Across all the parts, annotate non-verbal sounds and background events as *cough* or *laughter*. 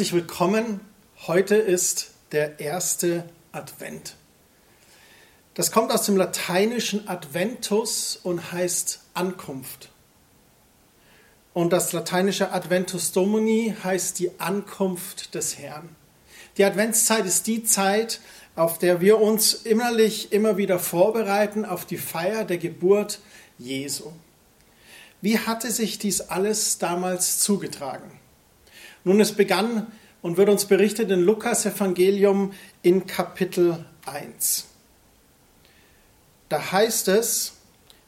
Herzlich willkommen. Heute ist der erste Advent. Das kommt aus dem lateinischen Adventus und heißt Ankunft. Und das lateinische Adventus Domini heißt die Ankunft des Herrn. Die Adventszeit ist die Zeit, auf der wir uns innerlich immer wieder vorbereiten auf die Feier der Geburt Jesu. Wie hatte sich dies alles damals zugetragen? Nun, es begann und wird uns berichtet in Lukas Evangelium in Kapitel 1. Da heißt es,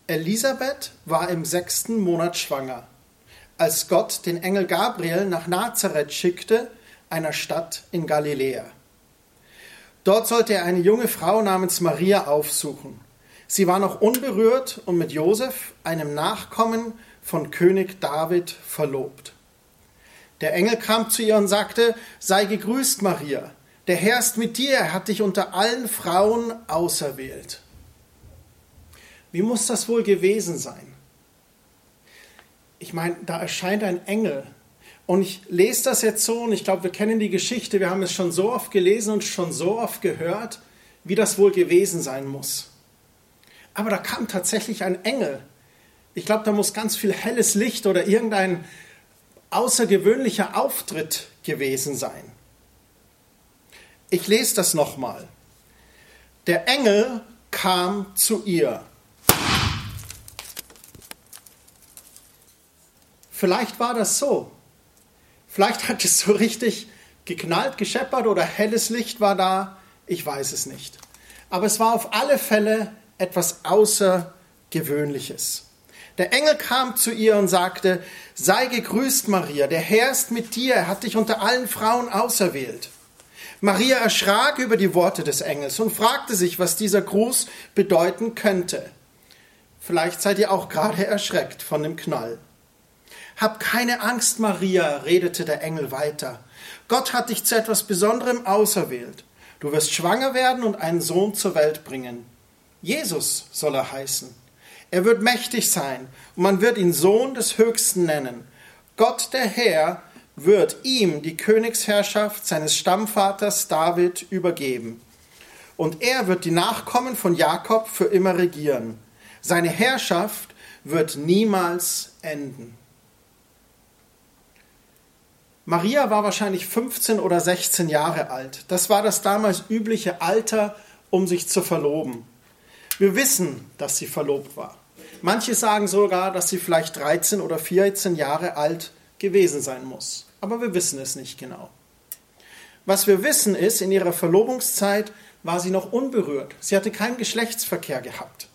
Elisabeth war im sechsten Monat schwanger, als Gott den Engel Gabriel nach Nazareth schickte, einer Stadt in Galiläa. Dort sollte er eine junge Frau namens Maria aufsuchen. Sie war noch unberührt und mit Josef, einem Nachkommen von König David, verlobt. Der Engel kam zu ihr und sagte, sei gegrüßt, Maria, der Herr ist mit dir, er hat dich unter allen Frauen auserwählt. Wie muss das wohl gewesen sein? Ich meine, da erscheint ein Engel. Und ich lese das jetzt so und ich glaube, wir kennen die Geschichte, wir haben es schon so oft gelesen und schon so oft gehört, wie das wohl gewesen sein muss. Aber da kam tatsächlich ein Engel. Ich glaube, da muss ganz viel helles Licht oder irgendein außergewöhnlicher Auftritt gewesen sein. Ich lese das nochmal. Der Engel kam zu ihr. Vielleicht war das so. Vielleicht hat es so richtig geknallt, gescheppert oder helles Licht war da. Ich weiß es nicht. Aber es war auf alle Fälle etwas Außergewöhnliches. Der Engel kam zu ihr und sagte, sei gegrüßt, Maria, der Herr ist mit dir, er hat dich unter allen Frauen auserwählt. Maria erschrak über die Worte des Engels und fragte sich, was dieser Gruß bedeuten könnte. Vielleicht seid ihr auch gerade erschreckt von dem Knall. Hab keine Angst, Maria, redete der Engel weiter. Gott hat dich zu etwas Besonderem auserwählt. Du wirst schwanger werden und einen Sohn zur Welt bringen. Jesus soll er heißen. Er wird mächtig sein und man wird ihn Sohn des Höchsten nennen. Gott der Herr wird ihm die Königsherrschaft seines Stammvaters David übergeben. Und er wird die Nachkommen von Jakob für immer regieren. Seine Herrschaft wird niemals enden. Maria war wahrscheinlich 15 oder 16 Jahre alt. Das war das damals übliche Alter, um sich zu verloben. Wir wissen, dass sie verlobt war. Manche sagen sogar, dass sie vielleicht 13 oder 14 Jahre alt gewesen sein muss. Aber wir wissen es nicht genau. Was wir wissen ist, in ihrer Verlobungszeit war sie noch unberührt. Sie hatte keinen Geschlechtsverkehr gehabt.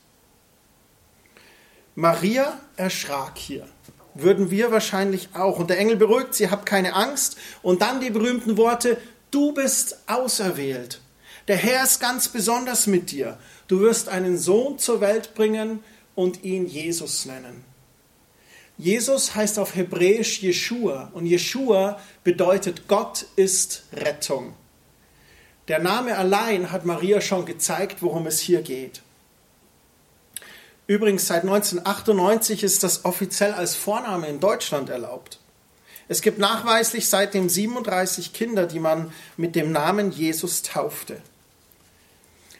Maria erschrak hier. Würden wir wahrscheinlich auch. Und der Engel beruhigt sie, habt keine Angst. Und dann die berühmten Worte, du bist auserwählt. Der Herr ist ganz besonders mit dir. Du wirst einen Sohn zur Welt bringen, und ihn Jesus nennen. Jesus heißt auf Hebräisch Jeshua und Jeshua bedeutet Gott ist Rettung. Der Name allein hat Maria schon gezeigt, worum es hier geht. Übrigens, seit 1998 ist das offiziell als Vorname in Deutschland erlaubt. Es gibt nachweislich seitdem 37 Kinder, die man mit dem Namen Jesus taufte.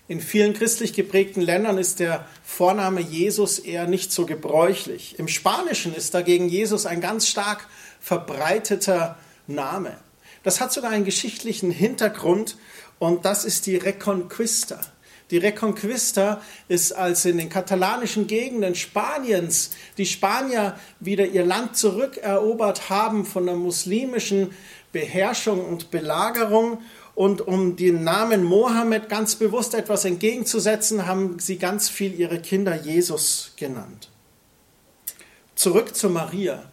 In vielen christlich geprägten Ländern ist der Vorname Jesus eher nicht so gebräuchlich. Im Spanischen ist dagegen Jesus ein ganz stark verbreiteter Name. Das hat sogar einen geschichtlichen Hintergrund und das ist die Reconquista. Die Reconquista ist, als in den katalanischen Gegenden Spaniens die Spanier wieder ihr Land zurückerobert haben von der muslimischen Beherrschung und Belagerung und um dem Namen Mohammed ganz bewusst etwas entgegenzusetzen, haben sie ganz viel ihre Kinder Jesus genannt. Zurück zu Maria.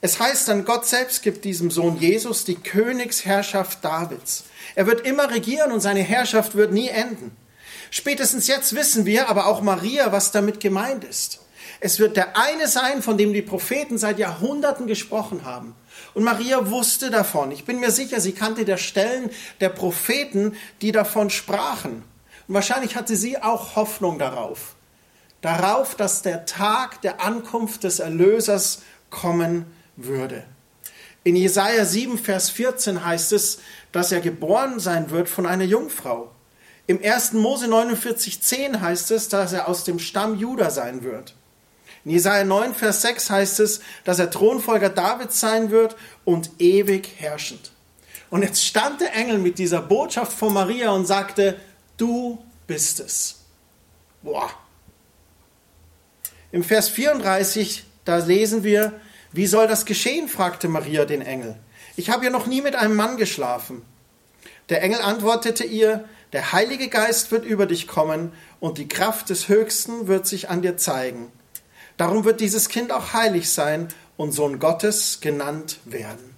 Es heißt dann, Gott selbst gibt diesem Sohn Jesus die Königsherrschaft Davids. Er wird immer regieren und seine Herrschaft wird nie enden. Spätestens jetzt wissen wir, aber auch Maria, was damit gemeint ist. Es wird der eine sein, von dem die Propheten seit Jahrhunderten gesprochen haben. Und Maria wusste davon. Ich bin mir sicher, sie kannte der Stellen der Propheten, die davon sprachen. Und wahrscheinlich hatte sie auch Hoffnung darauf. Darauf, dass der Tag der Ankunft des Erlösers kommen würde. In Jesaja 7, Vers 14 heißt es, dass er geboren sein wird von einer Jungfrau. Im 1. Mose 49, 10 heißt es, dass er aus dem Stamm Juda sein wird. In Jesaja 9, Vers 6 heißt es, dass er Thronfolger Davids sein wird und ewig herrschend. Und jetzt stand der Engel mit dieser Botschaft von Maria und sagte, du bist es. Boah. Im Vers 34, da lesen wir, wie soll das geschehen? fragte Maria den Engel. Ich habe ja noch nie mit einem Mann geschlafen. Der Engel antwortete ihr, der Heilige Geist wird über dich kommen und die Kraft des Höchsten wird sich an dir zeigen. Darum wird dieses Kind auch heilig sein und Sohn Gottes genannt werden.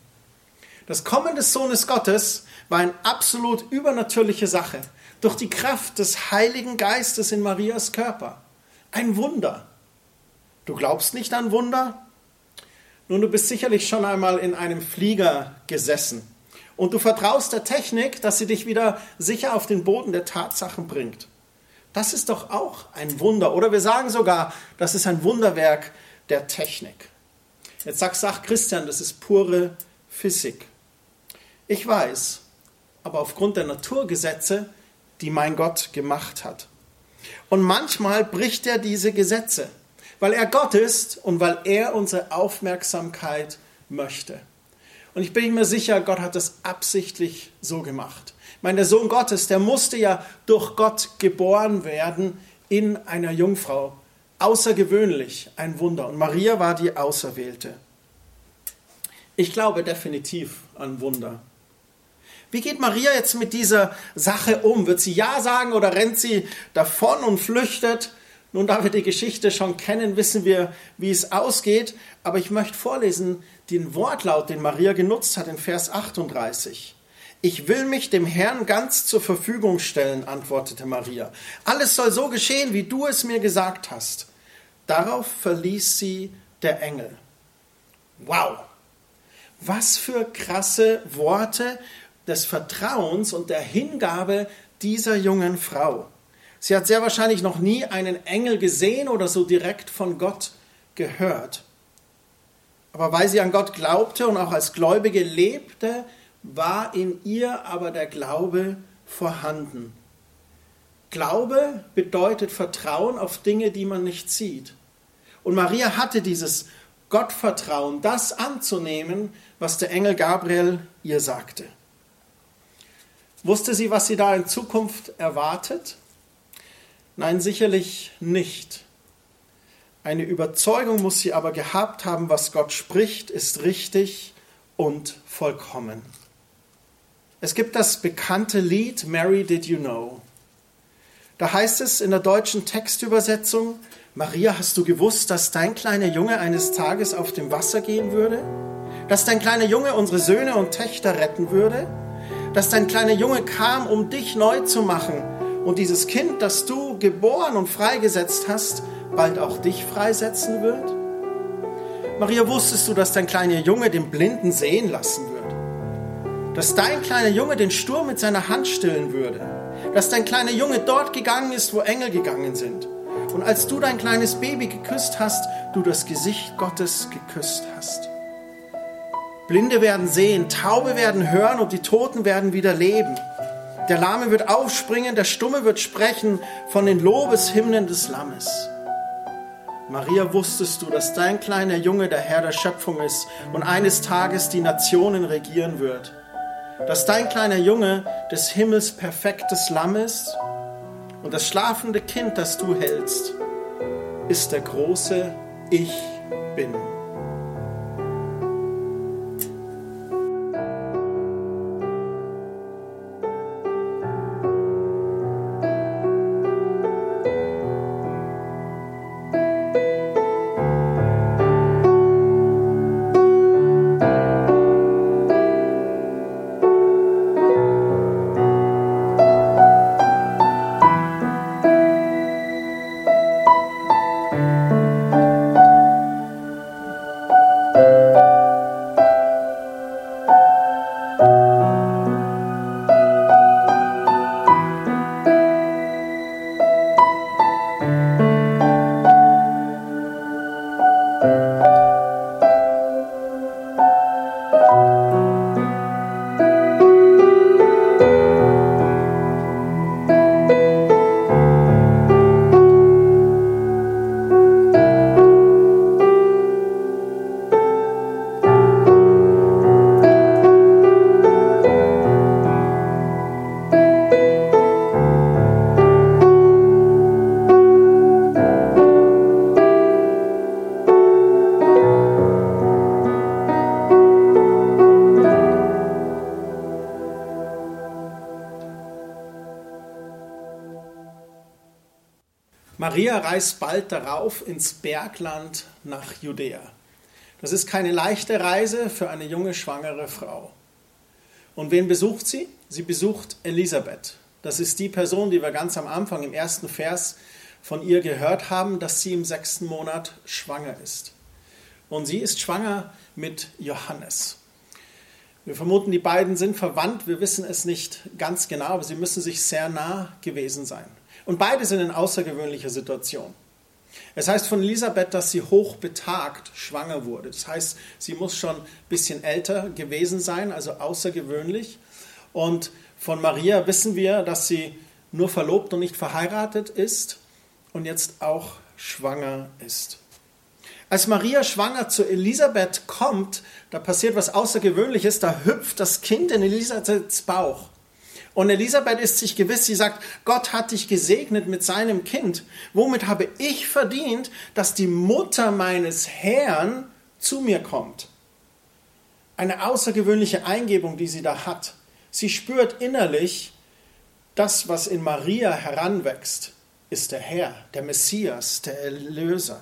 Das Kommen des Sohnes Gottes war eine absolut übernatürliche Sache durch die Kraft des Heiligen Geistes in Marias Körper. Ein Wunder. Du glaubst nicht an Wunder? Nun, du bist sicherlich schon einmal in einem Flieger gesessen und du vertraust der Technik, dass sie dich wieder sicher auf den Boden der Tatsachen bringt. Das ist doch auch ein Wunder. Oder wir sagen sogar, das ist ein Wunderwerk der Technik. Jetzt sagt, sagt Christian, das ist pure Physik. Ich weiß, aber aufgrund der Naturgesetze, die mein Gott gemacht hat. Und manchmal bricht er diese Gesetze weil er Gott ist und weil er unsere Aufmerksamkeit möchte. Und ich bin mir sicher, Gott hat das absichtlich so gemacht. Ich meine, der Sohn Gottes, der musste ja durch Gott geboren werden in einer Jungfrau. Außergewöhnlich, ein Wunder. Und Maria war die Auserwählte. Ich glaube definitiv an Wunder. Wie geht Maria jetzt mit dieser Sache um? Wird sie Ja sagen oder rennt sie davon und flüchtet? Nun, da wir die Geschichte schon kennen, wissen wir, wie es ausgeht. Aber ich möchte vorlesen den Wortlaut, den Maria genutzt hat in Vers 38. Ich will mich dem Herrn ganz zur Verfügung stellen, antwortete Maria. Alles soll so geschehen, wie du es mir gesagt hast. Darauf verließ sie der Engel. Wow! Was für krasse Worte des Vertrauens und der Hingabe dieser jungen Frau. Sie hat sehr wahrscheinlich noch nie einen Engel gesehen oder so direkt von Gott gehört. Aber weil sie an Gott glaubte und auch als Gläubige lebte, war in ihr aber der Glaube vorhanden. Glaube bedeutet Vertrauen auf Dinge, die man nicht sieht. Und Maria hatte dieses Gottvertrauen, das anzunehmen, was der Engel Gabriel ihr sagte. Wusste sie, was sie da in Zukunft erwartet? Nein, sicherlich nicht. Eine Überzeugung muss sie aber gehabt haben, was Gott spricht, ist richtig und vollkommen. Es gibt das bekannte Lied Mary Did You Know? Da heißt es in der deutschen Textübersetzung, Maria, hast du gewusst, dass dein kleiner Junge eines Tages auf dem Wasser gehen würde? Dass dein kleiner Junge unsere Söhne und Töchter retten würde? Dass dein kleiner Junge kam, um dich neu zu machen und dieses Kind, das du geboren und freigesetzt hast, bald auch dich freisetzen wird? Maria, wusstest du, dass dein kleiner Junge den Blinden sehen lassen würde? Dass dein kleiner Junge den Sturm mit seiner Hand stillen würde? Dass dein kleiner Junge dort gegangen ist, wo Engel gegangen sind? Und als du dein kleines Baby geküsst hast, du das Gesicht Gottes geküsst hast. Blinde werden sehen, Taube werden hören und die Toten werden wieder leben. Der Lahme wird aufspringen, der Stumme wird sprechen von den Lobeshymnen des Lammes. Maria, wusstest du, dass dein kleiner Junge der Herr der Schöpfung ist und eines Tages die Nationen regieren wird? Dass dein kleiner Junge des Himmels perfektes Lamm ist und das schlafende Kind, das du hältst, ist der große Ich bin. Maria reist bald darauf ins Bergland nach Judäa. Das ist keine leichte Reise für eine junge schwangere Frau. Und wen besucht sie? Sie besucht Elisabeth. Das ist die Person, die wir ganz am Anfang im ersten Vers von ihr gehört haben, dass sie im sechsten Monat schwanger ist. Und sie ist schwanger mit Johannes. Wir vermuten, die beiden sind verwandt. Wir wissen es nicht ganz genau, aber sie müssen sich sehr nah gewesen sein. Und beide sind in außergewöhnlicher Situation. Es heißt von Elisabeth, dass sie hochbetagt schwanger wurde. Das heißt, sie muss schon ein bisschen älter gewesen sein, also außergewöhnlich. Und von Maria wissen wir, dass sie nur verlobt und nicht verheiratet ist und jetzt auch schwanger ist. Als Maria schwanger zu Elisabeth kommt, da passiert was Außergewöhnliches, da hüpft das Kind in Elisabeths Bauch. Und Elisabeth ist sich gewiss, sie sagt, Gott hat dich gesegnet mit seinem Kind. Womit habe ich verdient, dass die Mutter meines Herrn zu mir kommt? Eine außergewöhnliche Eingebung, die sie da hat. Sie spürt innerlich, das, was in Maria heranwächst, ist der Herr, der Messias, der Erlöser.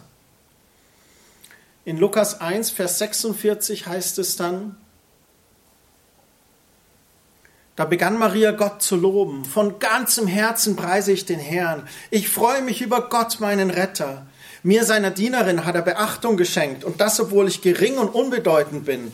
In Lukas 1, Vers 46 heißt es dann, da begann Maria Gott zu loben. Von ganzem Herzen preise ich den Herrn. Ich freue mich über Gott, meinen Retter. Mir, seiner Dienerin, hat er Beachtung geschenkt, und das, obwohl ich gering und unbedeutend bin.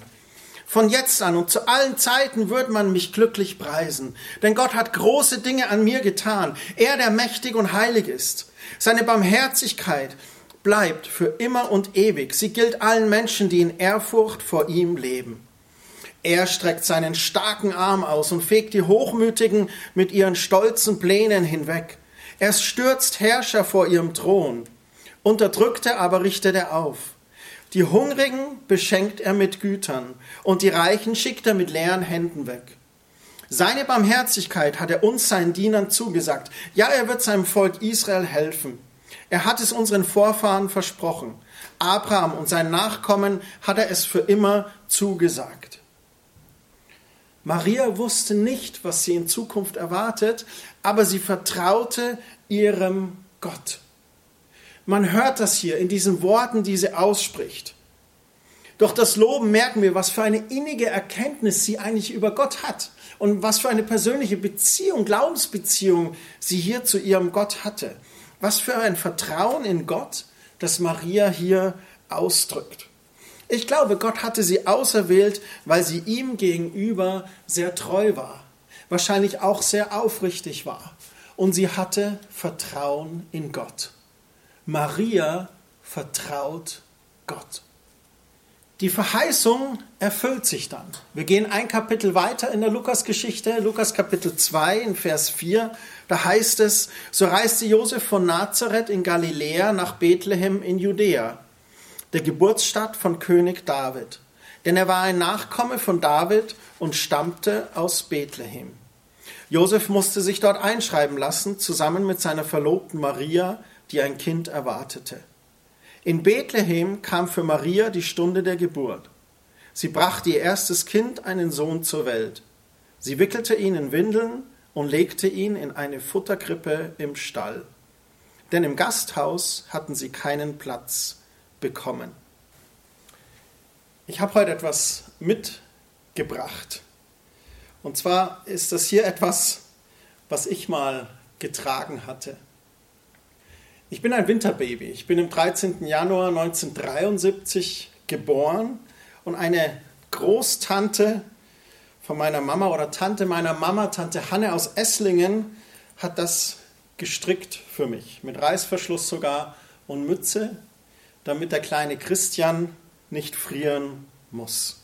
Von jetzt an und zu allen Zeiten wird man mich glücklich preisen, denn Gott hat große Dinge an mir getan, er, der mächtig und heilig ist. Seine Barmherzigkeit bleibt für immer und ewig. Sie gilt allen Menschen, die in Ehrfurcht vor ihm leben. Er streckt seinen starken Arm aus und fegt die Hochmütigen mit ihren stolzen Plänen hinweg. Er stürzt Herrscher vor ihrem Thron. Unterdrückte aber richtet er auf. Die Hungrigen beschenkt er mit Gütern und die Reichen schickt er mit leeren Händen weg. Seine Barmherzigkeit hat er uns seinen Dienern zugesagt. Ja, er wird seinem Volk Israel helfen. Er hat es unseren Vorfahren versprochen. Abraham und sein Nachkommen hat er es für immer zugesagt. Maria wusste nicht, was sie in Zukunft erwartet, aber sie vertraute ihrem Gott. Man hört das hier in diesen Worten, die sie ausspricht. Doch das Loben merken wir, was für eine innige Erkenntnis sie eigentlich über Gott hat und was für eine persönliche Beziehung, Glaubensbeziehung sie hier zu ihrem Gott hatte. Was für ein Vertrauen in Gott, das Maria hier ausdrückt. Ich glaube, Gott hatte sie auserwählt, weil sie ihm gegenüber sehr treu war, wahrscheinlich auch sehr aufrichtig war. Und sie hatte Vertrauen in Gott. Maria vertraut Gott. Die Verheißung erfüllt sich dann. Wir gehen ein Kapitel weiter in der Lukas-Geschichte, Lukas Kapitel 2 in Vers 4. Da heißt es, so reiste Josef von Nazareth in Galiläa nach Bethlehem in Judäa, der Geburtsstadt von König David. Denn er war ein Nachkomme von David und stammte aus Bethlehem. Josef musste sich dort einschreiben lassen, zusammen mit seiner Verlobten Maria, die ein Kind erwartete. In Bethlehem kam für Maria die Stunde der Geburt. Sie brachte ihr erstes Kind, einen Sohn, zur Welt. Sie wickelte ihn in Windeln und legte ihn in eine Futterkrippe im Stall. Denn im Gasthaus hatten sie keinen Platz bekommen. Ich habe heute etwas mitgebracht. Und zwar ist das hier etwas, was ich mal getragen hatte. Ich bin ein Winterbaby. Ich bin im 13. Januar 1973 geboren und eine Großtante von meiner Mama oder Tante meiner Mama, Tante Hanne aus Esslingen, hat das gestrickt für mich. Mit Reißverschluss sogar und Mütze, damit der kleine Christian nicht frieren muss.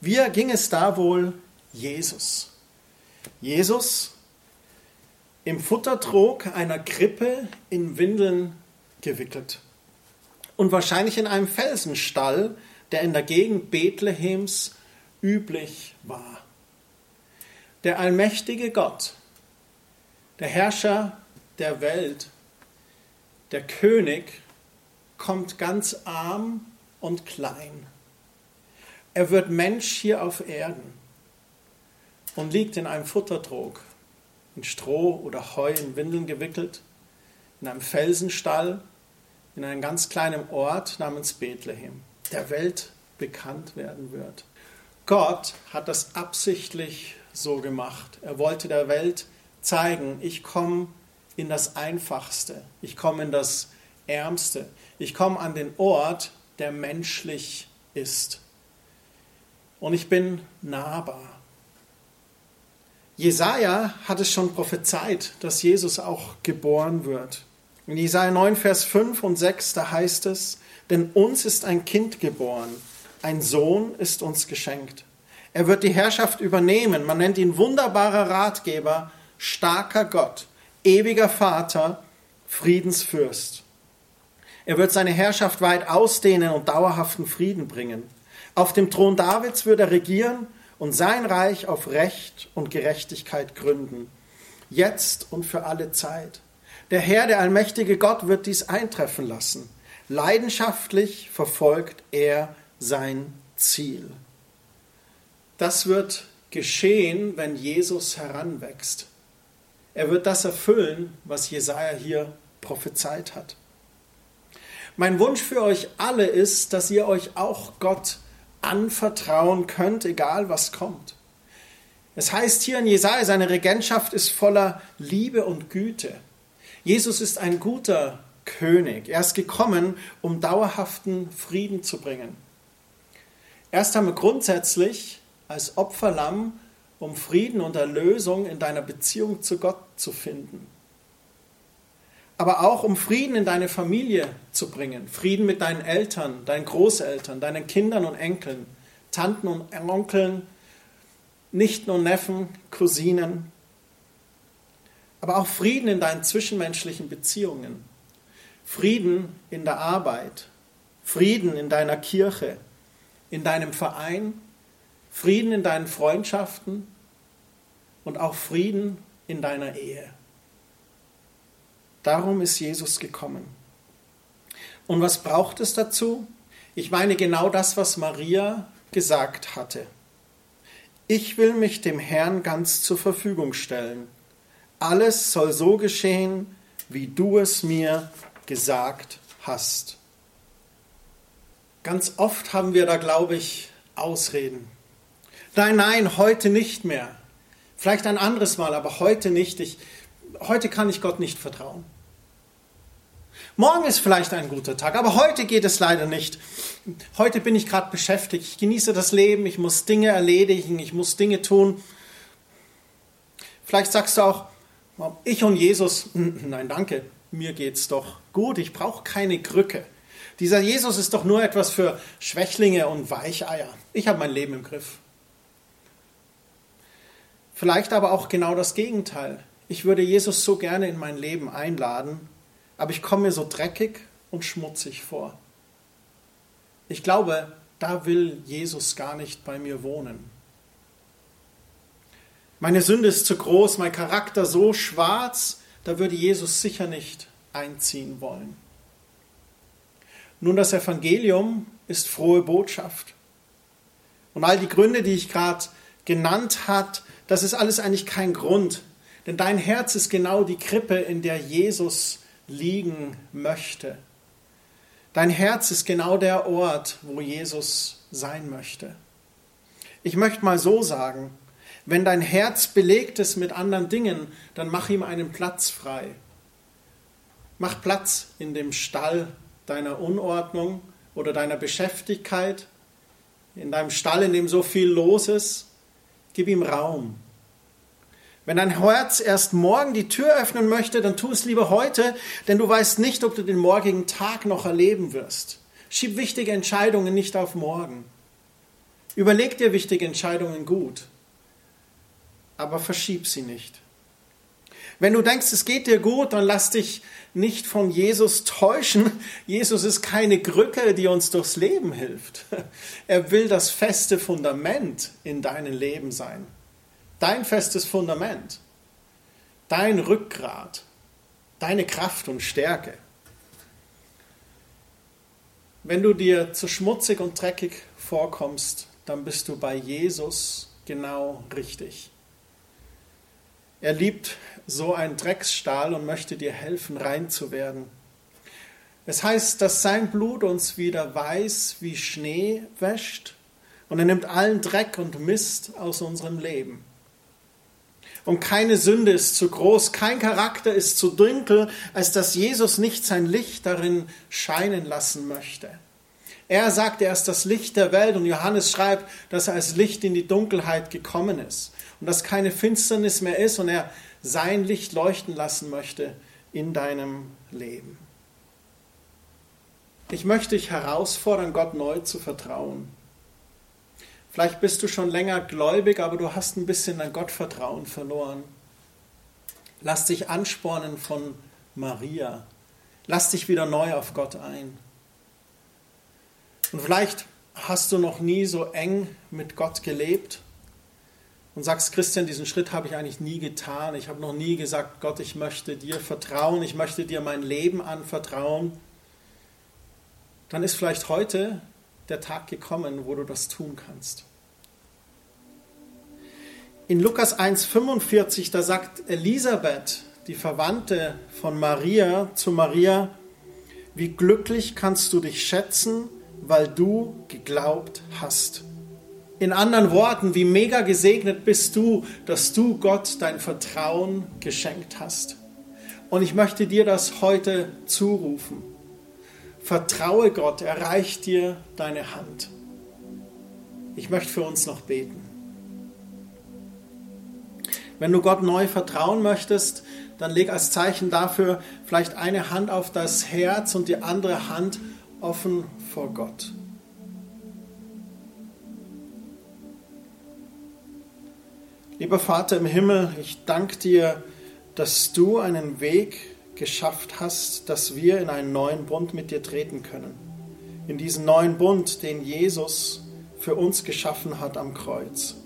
Wie ging es da wohl Jesus? Jesus im Futtertrog einer Krippe in Windeln gewickelt. Und wahrscheinlich in einem Felsenstall, der in der Gegend Bethlehems üblich war. Der allmächtige Gott, der Herrscher der Welt, der König, kommt ganz arm und klein. Er wird Mensch hier auf Erden und liegt in einem Futtertrog in Stroh oder Heu in Windeln gewickelt, in einem Felsenstall, in einem ganz kleinen Ort namens Bethlehem, der Welt bekannt werden wird. Gott hat das absichtlich so gemacht. Er wollte der Welt zeigen, ich komme in das Einfachste, ich komme in das Ärmste, ich komme an den Ort, der menschlich ist. Und ich bin nahbar. Jesaja hat es schon prophezeit, dass Jesus auch geboren wird. In Jesaja 9, Vers 5 und 6, da heißt es: Denn uns ist ein Kind geboren, ein Sohn ist uns geschenkt. Er wird die Herrschaft übernehmen. Man nennt ihn wunderbarer Ratgeber, starker Gott, ewiger Vater, Friedensfürst. Er wird seine Herrschaft weit ausdehnen und dauerhaften Frieden bringen. Auf dem Thron Davids wird er regieren und sein Reich auf Recht und Gerechtigkeit gründen, jetzt und für alle Zeit. Der Herr, der allmächtige Gott, wird dies eintreffen lassen. Leidenschaftlich verfolgt er sein Ziel. Das wird geschehen, wenn Jesus heranwächst. Er wird das erfüllen, was Jesaja hier prophezeit hat. Mein Wunsch für euch alle ist, dass ihr euch auch Gott anvertrauen könnt, egal was kommt. Es heißt hier in Jesaja, seine Regentschaft ist voller Liebe und Güte. Jesus ist ein guter König. Er ist gekommen, um dauerhaften Frieden zu bringen. Erst einmal grundsätzlich als Opferlamm, um Frieden und Erlösung in deiner Beziehung zu Gott zu finden. Aber auch um Frieden in deine Familie zu bringen. Frieden mit deinen Eltern, deinen Großeltern, deinen Kindern und Enkeln, Tanten und Onkeln, Nichten und Neffen, Cousinen. Aber auch Frieden in deinen zwischenmenschlichen Beziehungen. Frieden in der Arbeit. Frieden in deiner Kirche, in deinem Verein Frieden in deinen Freundschaften und auch Frieden in deiner Ehe. Darum ist Jesus gekommen. Und was braucht es dazu? Ich meine genau das, was Maria gesagt hatte. Ich will mich dem Herrn ganz zur Verfügung stellen. Alles soll so geschehen, wie du es mir gesagt hast. Ganz oft haben wir da, glaube ich, Ausreden. Nein, nein, heute nicht mehr. Vielleicht ein anderes Mal, aber heute nicht. Ich, heute kann ich Gott nicht vertrauen. Morgen ist vielleicht ein guter Tag, aber heute geht es leider nicht. Heute bin ich gerade beschäftigt. Ich genieße das Leben, ich muss Dinge erledigen, ich muss Dinge tun. Vielleicht sagst du auch, ich und Jesus, nein, danke, mir geht's doch gut, ich brauche keine Krücke. Dieser Jesus ist doch nur etwas für Schwächlinge und Weicheier. Ich habe mein Leben im Griff. Vielleicht aber auch genau das Gegenteil. Ich würde Jesus so gerne in mein Leben einladen, aber ich komme mir so dreckig und schmutzig vor. Ich glaube, da will Jesus gar nicht bei mir wohnen. Meine Sünde ist zu groß, mein Charakter so schwarz, da würde Jesus sicher nicht einziehen wollen. Nun, das Evangelium ist frohe Botschaft. Und all die Gründe, die ich gerade genannt hat, das ist alles eigentlich kein Grund. Denn dein Herz ist genau die Krippe, in der Jesus liegen möchte. Dein Herz ist genau der Ort, wo Jesus sein möchte. Ich möchte mal so sagen, wenn dein Herz belegt ist mit anderen Dingen, dann mach ihm einen Platz frei. Mach Platz in dem Stall deiner Unordnung oder deiner Beschäftigkeit, in deinem Stall, in dem so viel los ist. Gib ihm Raum. Wenn dein Herz erst morgen die Tür öffnen möchte, dann tu es lieber heute, denn du weißt nicht, ob du den morgigen Tag noch erleben wirst. Schieb wichtige Entscheidungen nicht auf morgen. Überleg dir wichtige Entscheidungen gut, aber verschieb sie nicht. Wenn du denkst, es geht dir gut, dann lass dich nicht von Jesus täuschen. *laughs* Jesus ist keine Krücke, die uns durchs Leben hilft. *laughs* Er will das feste Fundament in deinem Leben sein. Dein festes Fundament. Dein Rückgrat. Deine Kraft und Stärke. Wenn du dir zu schmutzig und dreckig vorkommst, dann bist du bei Jesus genau richtig. Er liebt so einen Drecksstahl und möchte dir helfen, rein zu werden. Es heißt, dass sein Blut uns wieder weiß wie Schnee wäscht und er nimmt allen Dreck und Mist aus unserem Leben. Und keine Sünde ist zu groß, kein Charakter ist zu dunkel, als dass Jesus nicht sein Licht darin scheinen lassen möchte. Er sagt, er ist das Licht der Welt und Johannes schreibt, dass er als Licht in die Dunkelheit gekommen ist und dass keine Finsternis mehr ist und er sein Licht leuchten lassen möchte in deinem Leben. Ich möchte dich herausfordern, Gott neu zu vertrauen. Vielleicht bist du schon länger gläubig, aber du hast ein bisschen dein Gottvertrauen verloren. Lass dich anspornen von Maria. Lass dich wieder neu auf Gott ein. Und vielleicht hast du noch nie so eng mit Gott gelebt und sagst, Christian, diesen Schritt habe ich eigentlich nie getan. Ich habe noch nie gesagt, Gott, ich möchte dir vertrauen, ich möchte dir mein Leben anvertrauen. Dann ist vielleicht heute der Tag gekommen, wo du das tun kannst. In Lukas 1,45, da sagt Elisabeth, die Verwandte von Maria, zu Maria, wie glücklich kannst du dich schätzen, weil du geglaubt hast. In anderen Worten, wie mega gesegnet bist du, dass du Gott dein Vertrauen geschenkt hast. Und ich möchte dir das heute zurufen. Vertraue Gott, er reicht dir deine Hand. Ich möchte für uns noch beten. Wenn du Gott neu vertrauen möchtest, dann leg als Zeichen dafür vielleicht eine Hand auf das Herz und die andere Hand offen vor Gott. Lieber Vater im Himmel, ich danke dir, dass du einen Weg geschafft hast, dass wir in einen neuen Bund mit dir treten können. In diesen neuen Bund, den Jesus für uns geschaffen hat am Kreuz.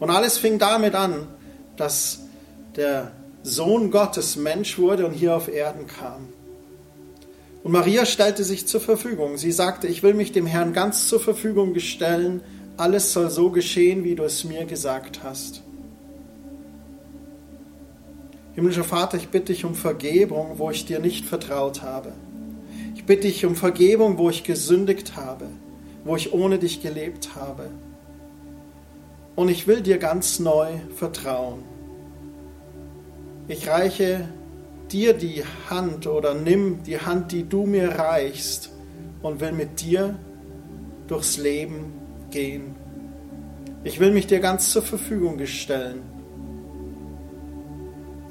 Und alles fing damit an, dass der Sohn Gottes Mensch wurde und hier auf Erden kam. Und Maria stellte sich zur Verfügung. Sie sagte, ich will mich dem Herrn ganz zur Verfügung stellen. Alles soll so geschehen, wie du es mir gesagt hast. Himmlischer Vater, ich bitte dich um Vergebung, wo ich dir nicht vertraut habe. Ich bitte dich um Vergebung, wo ich gesündigt habe, wo ich ohne dich gelebt habe. Und ich will dir ganz neu vertrauen. Ich reiche dir die Hand oder nimm die Hand, die du mir reichst und will mit dir durchs Leben gehen. Ich will mich dir ganz zur Verfügung stellen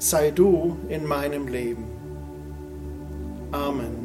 sei du in meinem Leben. Amen.